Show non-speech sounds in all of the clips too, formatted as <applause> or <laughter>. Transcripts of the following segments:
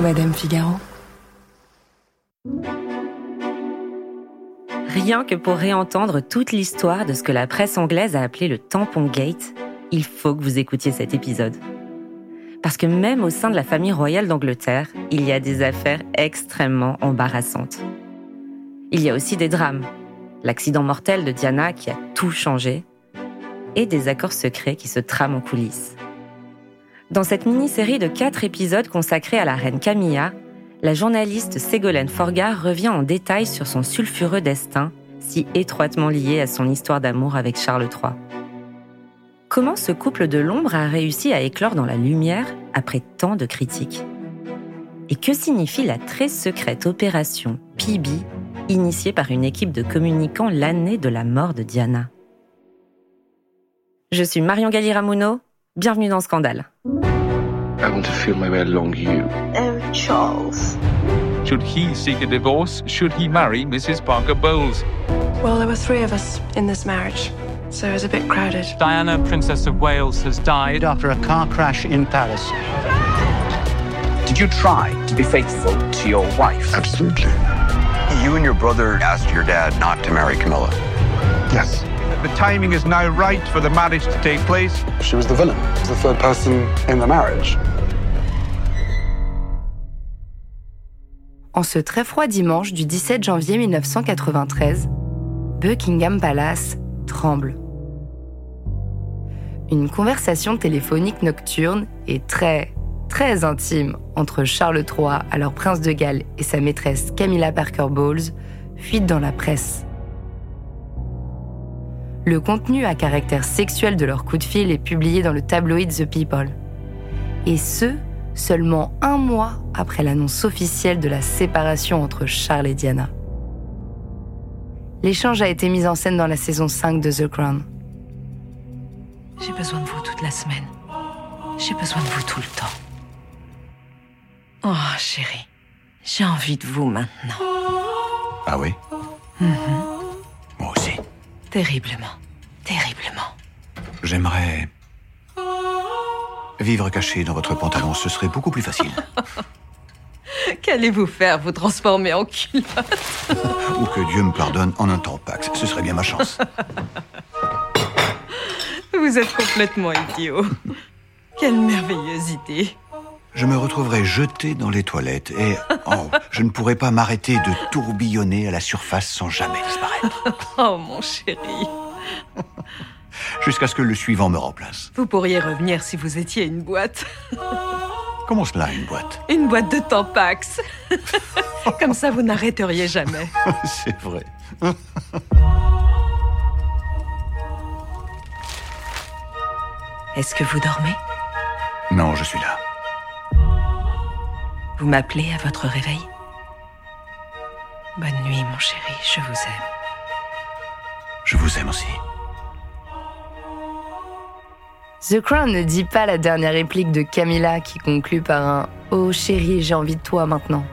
Madame Figaro. Rien que pour réentendre toute l'histoire de ce que la presse anglaise a appelé le tampon gate, il faut que vous écoutiez cet épisode. Parce que même au sein de la famille royale d'Angleterre, il y a des affaires extrêmement embarrassantes. Il y a aussi des drames. L'accident mortel de Diana qui a tout changé. Et des accords secrets qui se trament en coulisses. Dans cette mini-série de quatre épisodes consacrés à la reine Camilla, la journaliste Ségolène Forgard revient en détail sur son sulfureux destin, si étroitement lié à son histoire d'amour avec Charles III. Comment ce couple de l'ombre a réussi à éclore dans la lumière après tant de critiques? Et que signifie la très secrète opération PB, initiée par une équipe de communicants l'année de la mort de Diana? Je suis Marion Galli-Ramuno, bienvenue dans Scandale. I want to feel my way along you. Oh, Charles. Should he seek a divorce? Should he marry Mrs. Parker Bowles? Well, there were three of us in this marriage, so it was a bit crowded. Diana, Princess of Wales, has died after a car crash in Paris. Did you try to be faithful to your wife? Absolutely. You and your brother asked your dad not to marry Camilla. Yes. The timing is now right for the marriage to take place. She was the villain, the third person in the marriage. En ce très froid dimanche du 17 janvier 1993, Buckingham Palace tremble. Une conversation téléphonique nocturne et très, très intime entre Charles III, alors prince de Galles, et sa maîtresse Camilla Parker Bowles fuite dans la presse. Le contenu à caractère sexuel de leur coup de fil est publié dans le tabloïd The People. Et ce, seulement un mois après l'annonce officielle de la séparation entre Charles et Diana. L'échange a été mis en scène dans la saison 5 de The Crown. J'ai besoin de vous toute la semaine. J'ai besoin de vous tout le temps. Oh, chérie, j'ai envie de vous maintenant. Ah oui? Mhm. Moi aussi. Terriblement, terriblement. J'aimerais vivre caché dans votre pantalon. Ce serait beaucoup plus facile. <laughs> Qu'allez-vous faire Vous transformer en culotte? Ou que Dieu me pardonne en un temps Pax. Ce serait bien ma chance. <laughs> Vous êtes complètement idiot. Quelle merveilleuse idée. Je me retrouverai jeté dans les toilettes et oh, je ne pourrai pas m'arrêter de tourbillonner à la surface sans jamais disparaître. <laughs> Oh, mon chéri. <laughs> Jusqu'à ce que le suivant me remplace. Vous pourriez revenir si vous étiez une boîte. Comment cela, une boîte? Une boîte de Tampax. <laughs> Comme ça, vous n'arrêteriez jamais. <laughs> C'est vrai. Est-ce que vous dormez? Non, je suis là. Vous m'appelez à votre réveil? Bonne nuit, mon chéri, je vous aime. Je vous aime aussi. The Crown ne dit pas la dernière réplique de Camilla qui conclut par un Oh chérie, j'ai envie de toi maintenant.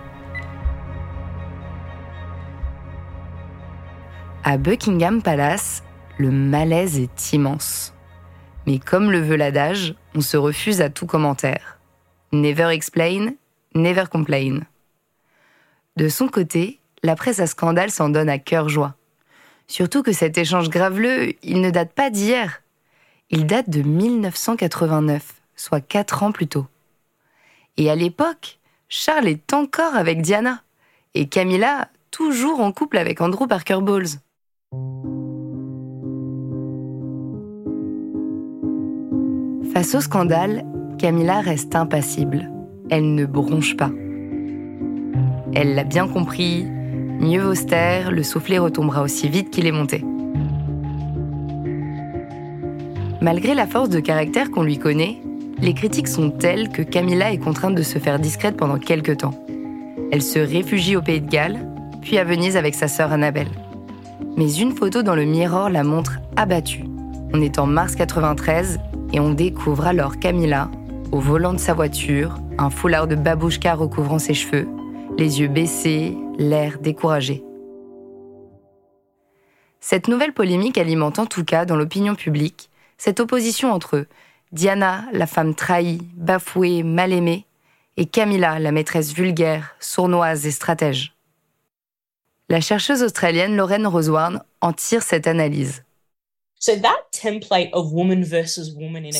À Buckingham Palace, le malaise est immense. Mais comme le veut l'adage, on se refuse à tout commentaire. Never explain, never complain. De son côté, la presse à scandale s'en donne à cœur joie. Surtout que cet échange graveleux, il ne date pas d'hier. Il date de 1989, soit quatre ans plus tôt. Et à l'époque, Charles est encore avec Diana, et Camilla toujours en couple avec Andrew Parker Bowles. Face au scandale, Camilla reste impassible. Elle ne bronche pas. Elle l'a bien compris, mieux vaut le soufflet retombera aussi vite qu'il est monté. Malgré la force de caractère qu'on lui connaît, les critiques sont telles que Camilla est contrainte de se faire discrète pendant quelques temps. Elle se réfugie au Pays de Galles, puis à Venise avec sa sœur Annabelle. Mais une photo dans le Mirror la montre abattue. On est en mars 93 et on découvre alors Camilla au volant de sa voiture, un foulard de babouchka recouvrant ses cheveux, les yeux baissés, l'air découragé. Cette nouvelle polémique alimente en tout cas dans l'opinion publique cette opposition entre Diana, la femme trahie, bafouée, mal aimée, et Camilla, la maîtresse vulgaire, sournoise et stratège. La chercheuse australienne Lorraine Rosewarne en tire cette analyse. Ce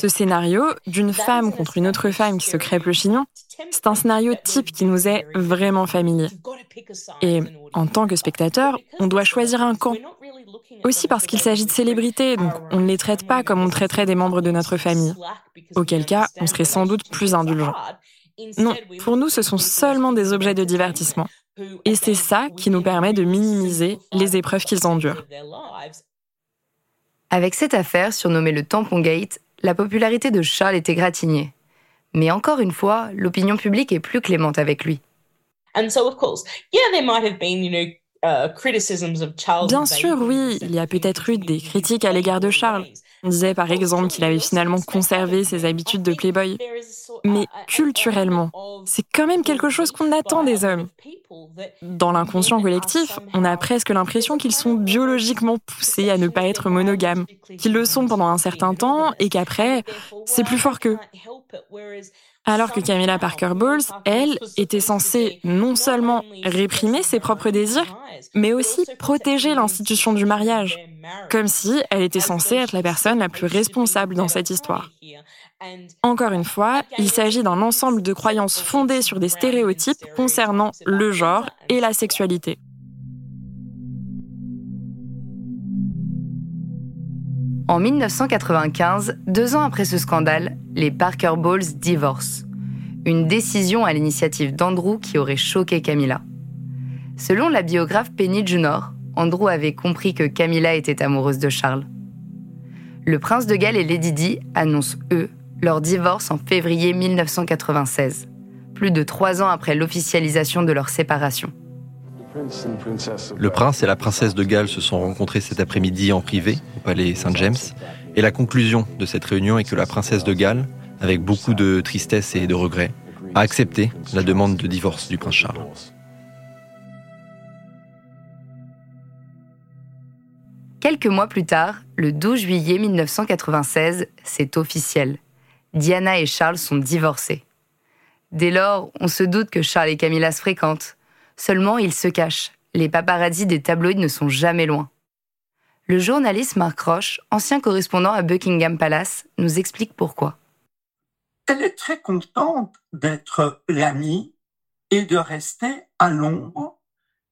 scénario d'une femme contre une autre femme qui se crêpe le chignon, c'est un scénario type qui nous est vraiment familier. Et en tant que spectateur, on doit choisir un camp. Aussi parce qu'il s'agit de célébrités, donc on ne les traite pas comme on traiterait des membres de notre famille. Auquel cas, on serait sans doute plus indulgent. Non, pour nous, ce sont seulement des objets de divertissement. Et c'est ça qui nous permet de minimiser les épreuves qu'ils endurent. Avec cette affaire surnommée le Tampon Gate, la popularité de Charles était gratignée. Mais encore une fois, l'opinion publique est plus clémente avec lui. Bien sûr, oui, il y a peut-être eu des critiques à l'égard de Charles. On disait par exemple qu'il avait finalement conservé ses habitudes de playboy. Mais culturellement, c'est quand même quelque chose qu'on attend des hommes. Dans l'inconscient collectif, on a presque l'impression qu'ils sont biologiquement poussés à ne pas être monogames, qu'ils le sont pendant un certain temps et qu'après, c'est plus fort qu'eux. Alors que Camilla Parker Bowles, elle, était censée non seulement réprimer ses propres désirs, mais aussi protéger l'institution du mariage, comme si elle était censée être la personne la plus responsable dans cette histoire. Encore une fois, il s'agit d'un ensemble de croyances fondées sur des stéréotypes concernant le genre et la sexualité. En 1995, deux ans après ce scandale, les Parker Bowles divorcent. Une décision à l'initiative d'Andrew qui aurait choqué Camilla. Selon la biographe Penny Junor, Andrew avait compris que Camilla était amoureuse de Charles. Le prince de Galles et Lady Di annoncent, eux, leur divorce en février 1996, plus de trois ans après l'officialisation de leur séparation. Le prince et la princesse de Galles se sont rencontrés cet après-midi en privé au palais Saint-James. Et la conclusion de cette réunion est que la princesse de Galles, avec beaucoup de tristesse et de regret, a accepté la demande de divorce du prince Charles. Quelques mois plus tard, le 12 juillet 1996, c'est officiel. Diana et Charles sont divorcés. Dès lors, on se doute que Charles et Camilla se fréquentent, Seulement, il se cache. Les paparazzis des tabloïds ne sont jamais loin. Le journaliste Mark Roche, ancien correspondant à Buckingham Palace, nous explique pourquoi. Elle est très contente d'être l'amie et de rester à l'ombre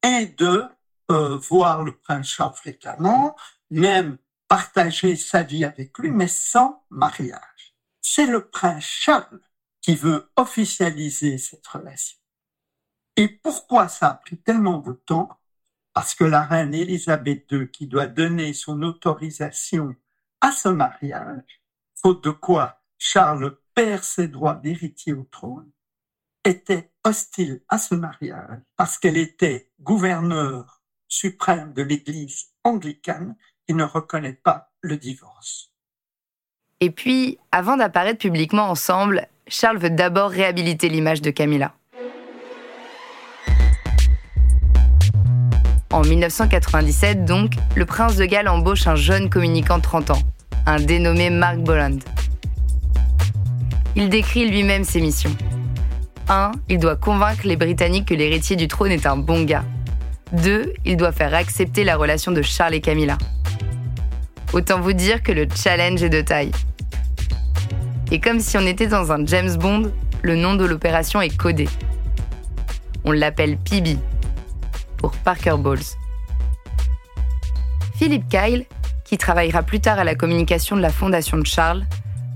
et de euh, voir le prince Charles fréquemment, même partager sa vie avec lui, mais sans mariage. C'est le prince Charles qui veut officialiser cette relation. Et pourquoi ça a pris tellement de temps? Parce que la reine Élisabeth II, qui doit donner son autorisation à ce mariage, faute de quoi Charles perd ses droits d'héritier au trône, était hostile à ce mariage parce qu'elle était gouverneur suprême de l'Église anglicane qui ne reconnaît pas le divorce. Et puis, avant d'apparaître publiquement ensemble, Charles veut d'abord réhabiliter l'image de Camilla. En 1997, donc, le prince de Galles embauche un jeune communicant de 30 ans, un dénommé Mark Boland. Il décrit lui-même ses missions. 1. Il doit convaincre les Britanniques que l'héritier du trône est un bon gars. 2. Il doit faire accepter la relation de Charles et Camilla. Autant vous dire que le challenge est de taille. Et comme si on était dans un James Bond, le nom de l'opération est codé. On l'appelle PB, pour Parker Bowles. Philippe Kyle, qui travaillera plus tard à la communication de la fondation de Charles,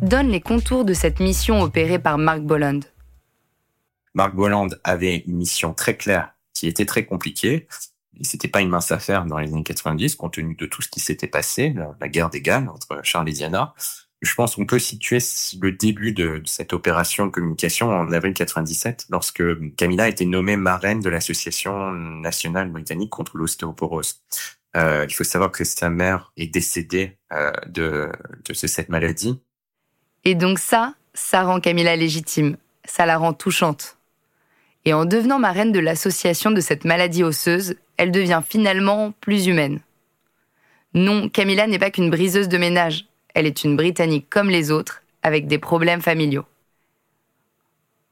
donne les contours de cette mission opérée par Mark Bolland. Mark Bolland avait une mission très claire qui était très compliquée. Et c'était pas une mince affaire dans les années 90, compte tenu de tout ce qui s'était passé, la, guerre des Galles entre Charles et Diana. Je pense qu'on peut situer le début de, cette opération de communication en avril 97, lorsque Camilla a été nommée marraine de l'Association nationale britannique contre l'ostéoporose. Euh, il faut savoir que sa mère est décédée euh, de, de cette maladie. Et donc ça, ça rend Camilla légitime, ça la rend touchante. Et en devenant marraine de l'association de cette maladie osseuse, elle devient finalement plus humaine. Non, Camilla n'est pas qu'une briseuse de ménage, elle est une Britannique comme les autres, avec des problèmes familiaux.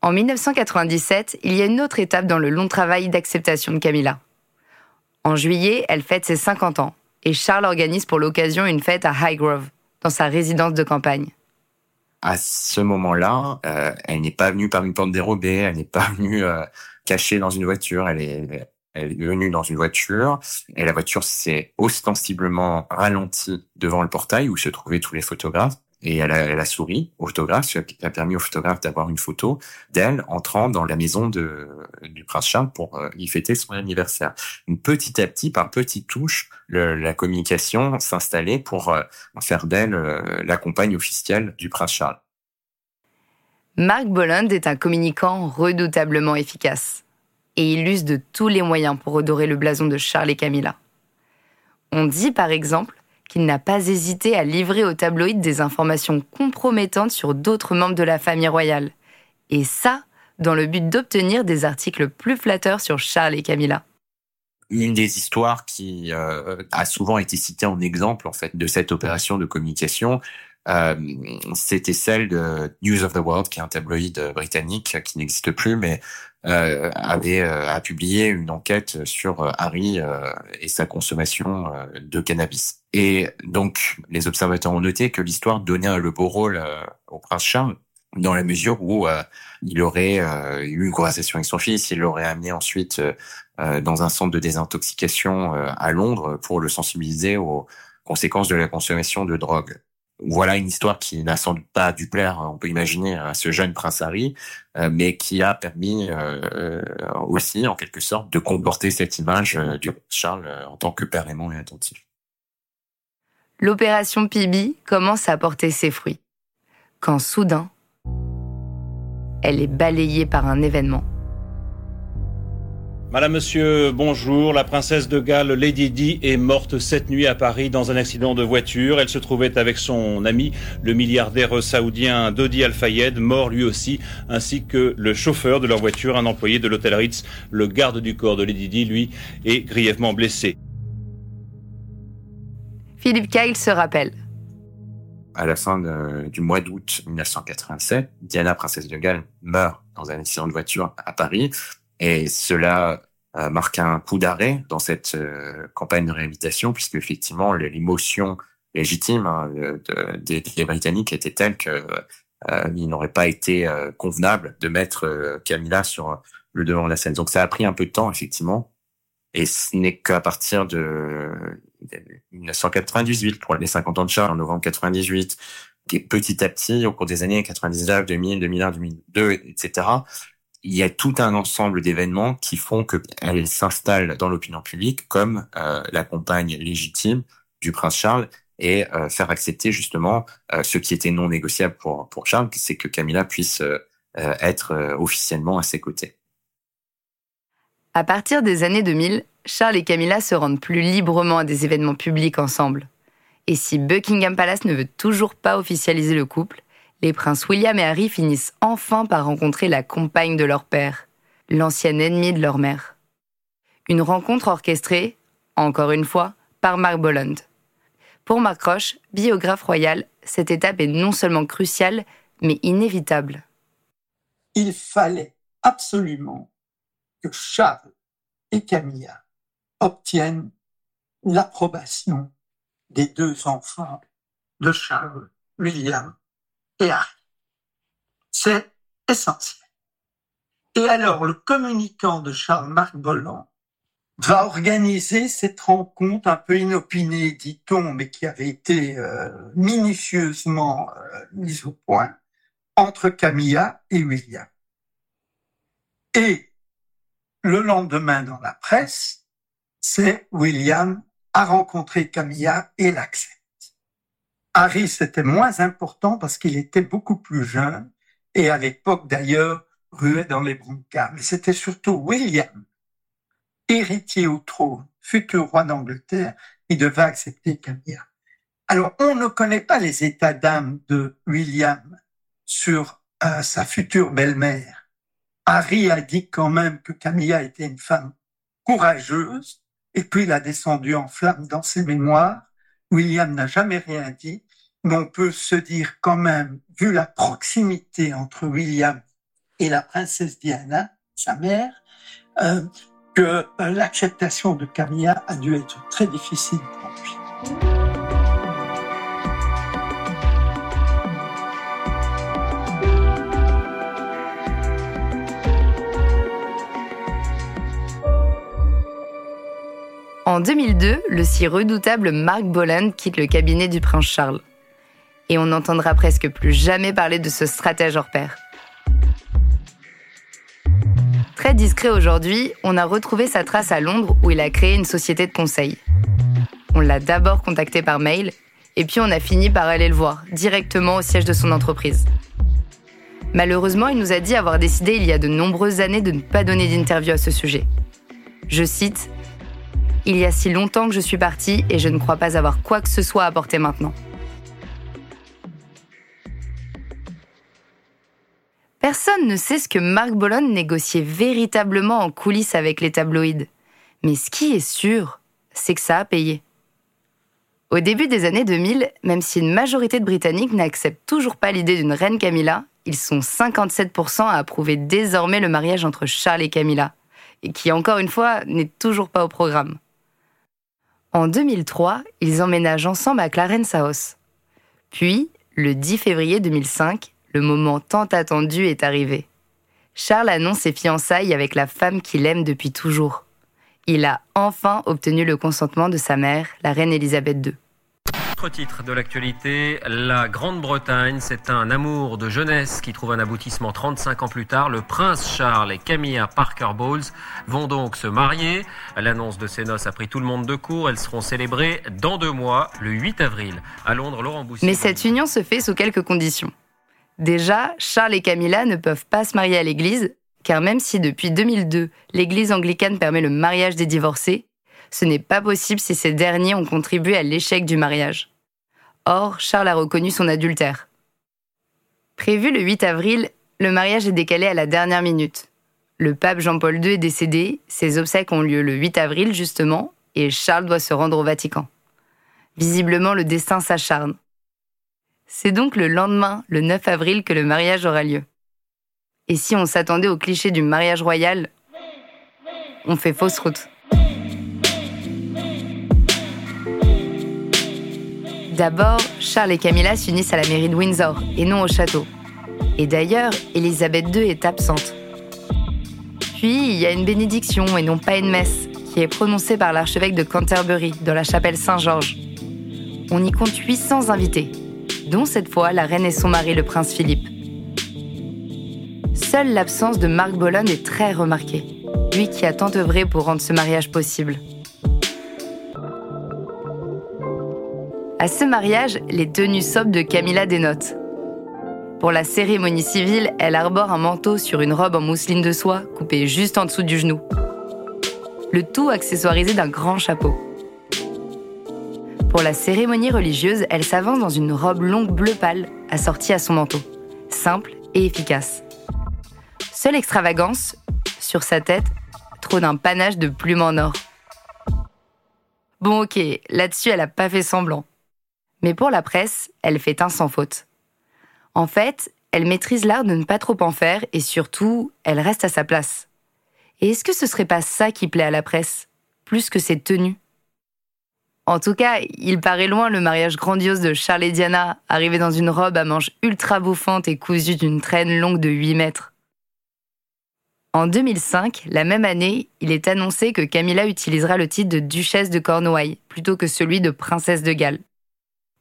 En 1997, il y a une autre étape dans le long travail d'acceptation de Camilla. En juillet, elle fête ses 50 ans et Charles organise pour l'occasion une fête à Highgrove, dans sa résidence de campagne. À ce moment-là, euh, elle n'est pas venue par une porte dérobée, elle n'est pas venue euh, cachée dans une voiture, elle est, elle est venue dans une voiture et la voiture s'est ostensiblement ralentie devant le portail où se trouvaient tous les photographes. Et elle a, elle a souri au photographe, ce qui a permis au photographe d'avoir une photo d'elle entrant dans la maison de, du prince Charles pour euh, y fêter son anniversaire. Petit à petit, par petites touches, le, la communication s'installait pour euh, faire d'elle euh, la compagne officielle du prince Charles. Marc Bolland est un communicant redoutablement efficace et il use de tous les moyens pour redorer le blason de Charles et Camilla. On dit par exemple qu'il n'a pas hésité à livrer au tabloïd des informations compromettantes sur d'autres membres de la famille royale. Et ça, dans le but d'obtenir des articles plus flatteurs sur Charles et Camilla. Une des histoires qui euh, a souvent été citée en exemple en fait de cette opération de communication, euh, c'était celle de News of the World, qui est un tabloïd britannique qui n'existe plus, mais euh, avait euh, a publié une enquête sur euh, Harry et sa consommation de cannabis. Et donc, les observateurs ont noté que l'histoire donnait le beau rôle au prince Charles dans la mesure où il aurait eu une conversation avec son fils, il l'aurait amené ensuite dans un centre de désintoxication à Londres pour le sensibiliser aux conséquences de la consommation de drogue voilà une histoire qui n'a sans doute pas dû plaire, on peut imaginer, à ce jeune prince Harry, euh, mais qui a permis euh, aussi, en quelque sorte, de comporter cette image euh, du Charles en tant que père aimant et attentif. L'opération Pibi commence à porter ses fruits, quand soudain, elle est balayée par un événement. Madame, Monsieur, bonjour. La princesse de Galles, Lady Di, est morte cette nuit à Paris dans un accident de voiture. Elle se trouvait avec son ami, le milliardaire saoudien Dodi Al-Fayed, mort lui aussi, ainsi que le chauffeur de leur voiture, un employé de l'hôtel Ritz. Le garde du corps de Lady Di, lui, est grièvement blessé. Philippe Kyle se rappelle. À la fin du mois d'août 1987, Diana, princesse de Galles, meurt dans un accident de voiture à Paris. Et cela euh, marque un coup d'arrêt dans cette euh, campagne de réhabilitation, puisque effectivement l'émotion légitime hein, des, Britanniques était telle que euh, il n'aurait pas été convenable de mettre Camilla sur le devant de la scène. Donc ça a pris un peu de temps effectivement, et ce n'est qu'à partir de 1998 pour les 50 ans de Charles en novembre 98, et petit à petit au cours des années 99, 2000, 2001, 2002, etc il y a tout un ensemble d'événements qui font qu'elle s'installe dans l'opinion publique comme euh, la compagne légitime du prince Charles et euh, faire accepter justement euh, ce qui était non négociable pour, pour Charles, c'est que Camilla puisse être officiellement à ses côtés. À partir des années 2000, Charles et Camilla se rendent plus librement à des événements publics ensemble. Et si Buckingham Palace ne veut toujours pas officialiser le couple, les princes William et Harry finissent enfin par rencontrer la compagne de leur père, l'ancienne ennemie de leur mère. Une rencontre orchestrée, encore une fois, par Mark Bolland. Pour Mark Roche, biographe royal, cette étape est non seulement cruciale, mais inévitable. Il fallait absolument que Charles et Camilla obtiennent l'approbation des deux enfants de Charles, William c'est essentiel. Et alors, le communicant de Charles-Marc Bolland va organiser cette rencontre un peu inopinée, dit-on, mais qui avait été euh, minutieusement euh, mise au point, entre Camilla et William. Et le lendemain dans la presse, c'est William a rencontré Camilla et l'accepte. Harry, c'était moins important parce qu'il était beaucoup plus jeune et à l'époque d'ailleurs ruait dans les brancards. Mais c'était surtout William, héritier au trône, futur roi d'Angleterre, qui devait accepter Camilla. Alors, on ne connaît pas les états d'âme de William sur euh, sa future belle-mère. Harry a dit quand même que Camilla était une femme courageuse, et puis il a descendu en flammes dans ses mémoires. William n'a jamais rien dit, mais on peut se dire quand même, vu la proximité entre William et la princesse Diana, sa mère, euh, que euh, l'acceptation de Camilla a dû être très difficile pour lui. En 2002, le si redoutable Mark Boland quitte le cabinet du prince Charles. Et on n'entendra presque plus jamais parler de ce stratège hors pair. Très discret aujourd'hui, on a retrouvé sa trace à Londres où il a créé une société de conseil. On l'a d'abord contacté par mail et puis on a fini par aller le voir directement au siège de son entreprise. Malheureusement, il nous a dit avoir décidé il y a de nombreuses années de ne pas donner d'interview à ce sujet. Je cite Il y a si longtemps que je suis partie et je ne crois pas avoir quoi que ce soit à apporter maintenant. Personne ne sait ce que Marc Bologne négociait véritablement en coulisses avec les tabloïds. Mais ce qui est sûr, c'est que ça a payé. Au début des années 2000, même si une majorité de Britanniques n'acceptent toujours pas l'idée d'une reine Camilla, ils sont 57% à approuver désormais le mariage entre Charles et Camilla, et qui, encore une fois, n'est toujours pas au programme. En 2003, ils emménagent ensemble à Clarence House. Puis, le 10 février 2005, le moment tant attendu est arrivé. Charles annonce ses fiançailles avec la femme qu'il aime depuis toujours. Il a enfin obtenu le consentement de sa mère, la reine Elisabeth II. Autre titre de l'actualité, la Grande-Bretagne, c'est un amour de jeunesse qui trouve un aboutissement 35 ans plus tard. Le prince Charles et Camilla Parker Bowles vont donc se marier. L'annonce de ces noces a pris tout le monde de court. Elles seront célébrées dans deux mois, le 8 avril. À Londres, Laurent Boussier. Mais cette union se fait sous quelques conditions. Déjà, Charles et Camilla ne peuvent pas se marier à l'église, car même si depuis 2002, l'église anglicane permet le mariage des divorcés, ce n'est pas possible si ces derniers ont contribué à l'échec du mariage. Or, Charles a reconnu son adultère. Prévu le 8 avril, le mariage est décalé à la dernière minute. Le pape Jean-Paul II est décédé, ses obsèques ont lieu le 8 avril justement, et Charles doit se rendre au Vatican. Visiblement, le destin s'acharne. C'est donc le lendemain, le 9 avril, que le mariage aura lieu. Et si on s'attendait au cliché du mariage royal, on fait fausse route. D'abord, Charles et Camilla s'unissent à la mairie de Windsor et non au château. Et d'ailleurs, Elisabeth II est absente. Puis, il y a une bénédiction et non pas une messe qui est prononcée par l'archevêque de Canterbury dans la chapelle Saint-Georges. On y compte 800 invités, dont cette fois la reine et son mari, le prince Philippe. Seule l'absence de Marc Bologne est très remarquée, lui qui a tant œuvré pour rendre ce mariage possible. À ce mariage, les tenues sobres de Camilla dénotent. Pour la cérémonie civile, elle arbore un manteau sur une robe en mousseline de soie coupée juste en dessous du genou. Le tout accessoirisé d'un grand chapeau. Pour la cérémonie religieuse, elle s'avance dans une robe longue bleu pâle, assortie à son manteau. Simple et efficace. Seule extravagance, sur sa tête, trône un panache de plumes en or. Bon ok, là-dessus elle a pas fait semblant. Mais pour la presse, elle fait un sans faute. En fait, elle maîtrise l'art de ne pas trop en faire et surtout, elle reste à sa place. Et est-ce que ce serait pas ça qui plaît à la presse, plus que ses tenues? En tout cas, il paraît loin le mariage grandiose de Charles et Diana, arrivé dans une robe à manches ultra bouffante et cousue d'une traîne longue de 8 mètres. En 2005, la même année, il est annoncé que Camilla utilisera le titre de duchesse de Cornouailles plutôt que celui de princesse de Galles.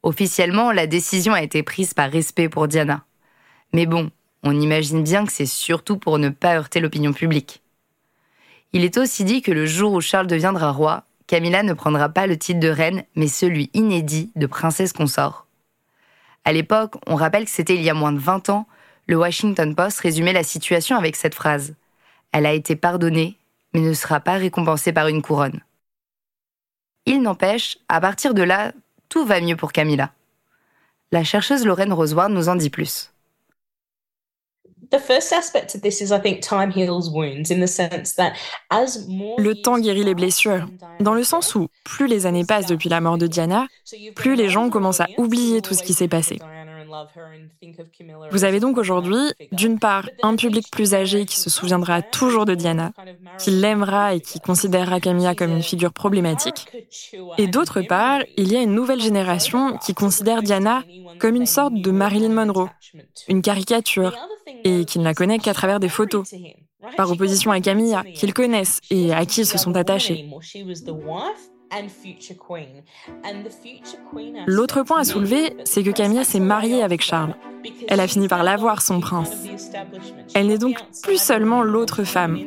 Officiellement, la décision a été prise par respect pour Diana. Mais bon, on imagine bien que c'est surtout pour ne pas heurter l'opinion publique. Il est aussi dit que le jour où Charles deviendra roi, Camilla ne prendra pas le titre de reine, mais celui inédit de princesse consort. À l'époque, on rappelle que c'était il y a moins de 20 ans, le Washington Post résumait la situation avec cette phrase. Elle a été pardonnée, mais ne sera pas récompensée par une couronne. Il n'empêche, à partir de là, tout va mieux pour Camilla. La chercheuse Lorraine Roseward nous en dit plus. Le temps guérit les blessures, dans le sens où plus les années passent depuis la mort de Diana, plus les gens commencent à oublier tout ce qui s'est passé. Vous avez donc aujourd'hui, d'une part, un public plus âgé qui se souviendra toujours de Diana, qui l'aimera et qui considérera Camilla comme une figure problématique, et d'autre part, il y a une nouvelle génération qui considère Diana comme une sorte de Marilyn Monroe, une caricature, et qui ne la connaît qu'à travers des photos, par opposition à Camilla, qu'ils connaissent et à qui ils se sont attachés. L'autre point à soulever, c'est que Camilla s'est mariée avec Charles. Elle a fini par l'avoir, son prince. Elle n'est donc plus seulement l'autre femme.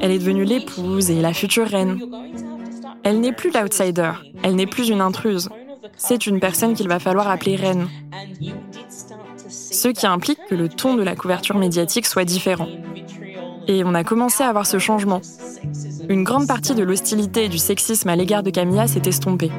Elle est devenue l'épouse et la future reine. Elle n'est plus l'outsider, elle n'est plus une intruse. C'est une personne qu'il va falloir appeler reine. Ce qui implique que le ton de la couverture médiatique soit différent. Et on a commencé à voir ce changement. Une grande partie de l'hostilité et du sexisme à l'égard de Camilla s'est estompée.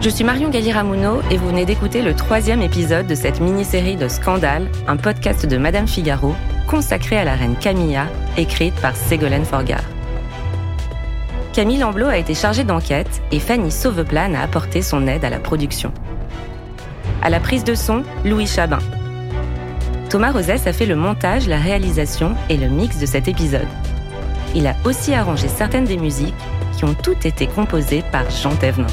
Je suis Marion Galli-Ramuno et vous venez d'écouter le troisième épisode de cette mini-série de Scandale, un podcast de Madame Figaro consacré à la reine Camilla, écrite par Ségolène Forgard. Camille Lamblot a été chargée d'enquête et Fanny Sauveplan a apporté son aide à la production. À la prise de son, Louis Chabin. Thomas Rosès a fait le montage, la réalisation et le mix de cet épisode. Il a aussi arrangé certaines des musiques qui ont toutes été composées par Jean Thévenin.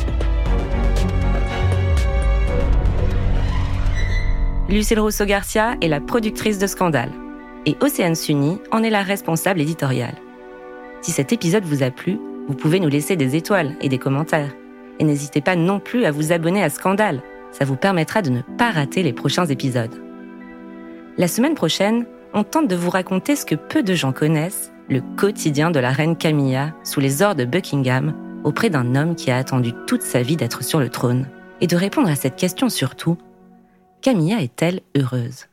Lucille Rousseau-Garcia est la productrice de Scandale et Océane Sunny en est la responsable éditoriale. Si cet épisode vous a plu, vous pouvez nous laisser des étoiles et des commentaires. Et n'hésitez pas non plus à vous abonner à Scandale, ça vous permettra de ne pas rater les prochains épisodes. La semaine prochaine, on tente de vous raconter ce que peu de gens connaissent, le quotidien de la reine Camilla sous les ors de Buckingham auprès d'un homme qui a attendu toute sa vie d'être sur le trône. Et de répondre à cette question surtout, Camilla est-elle heureuse?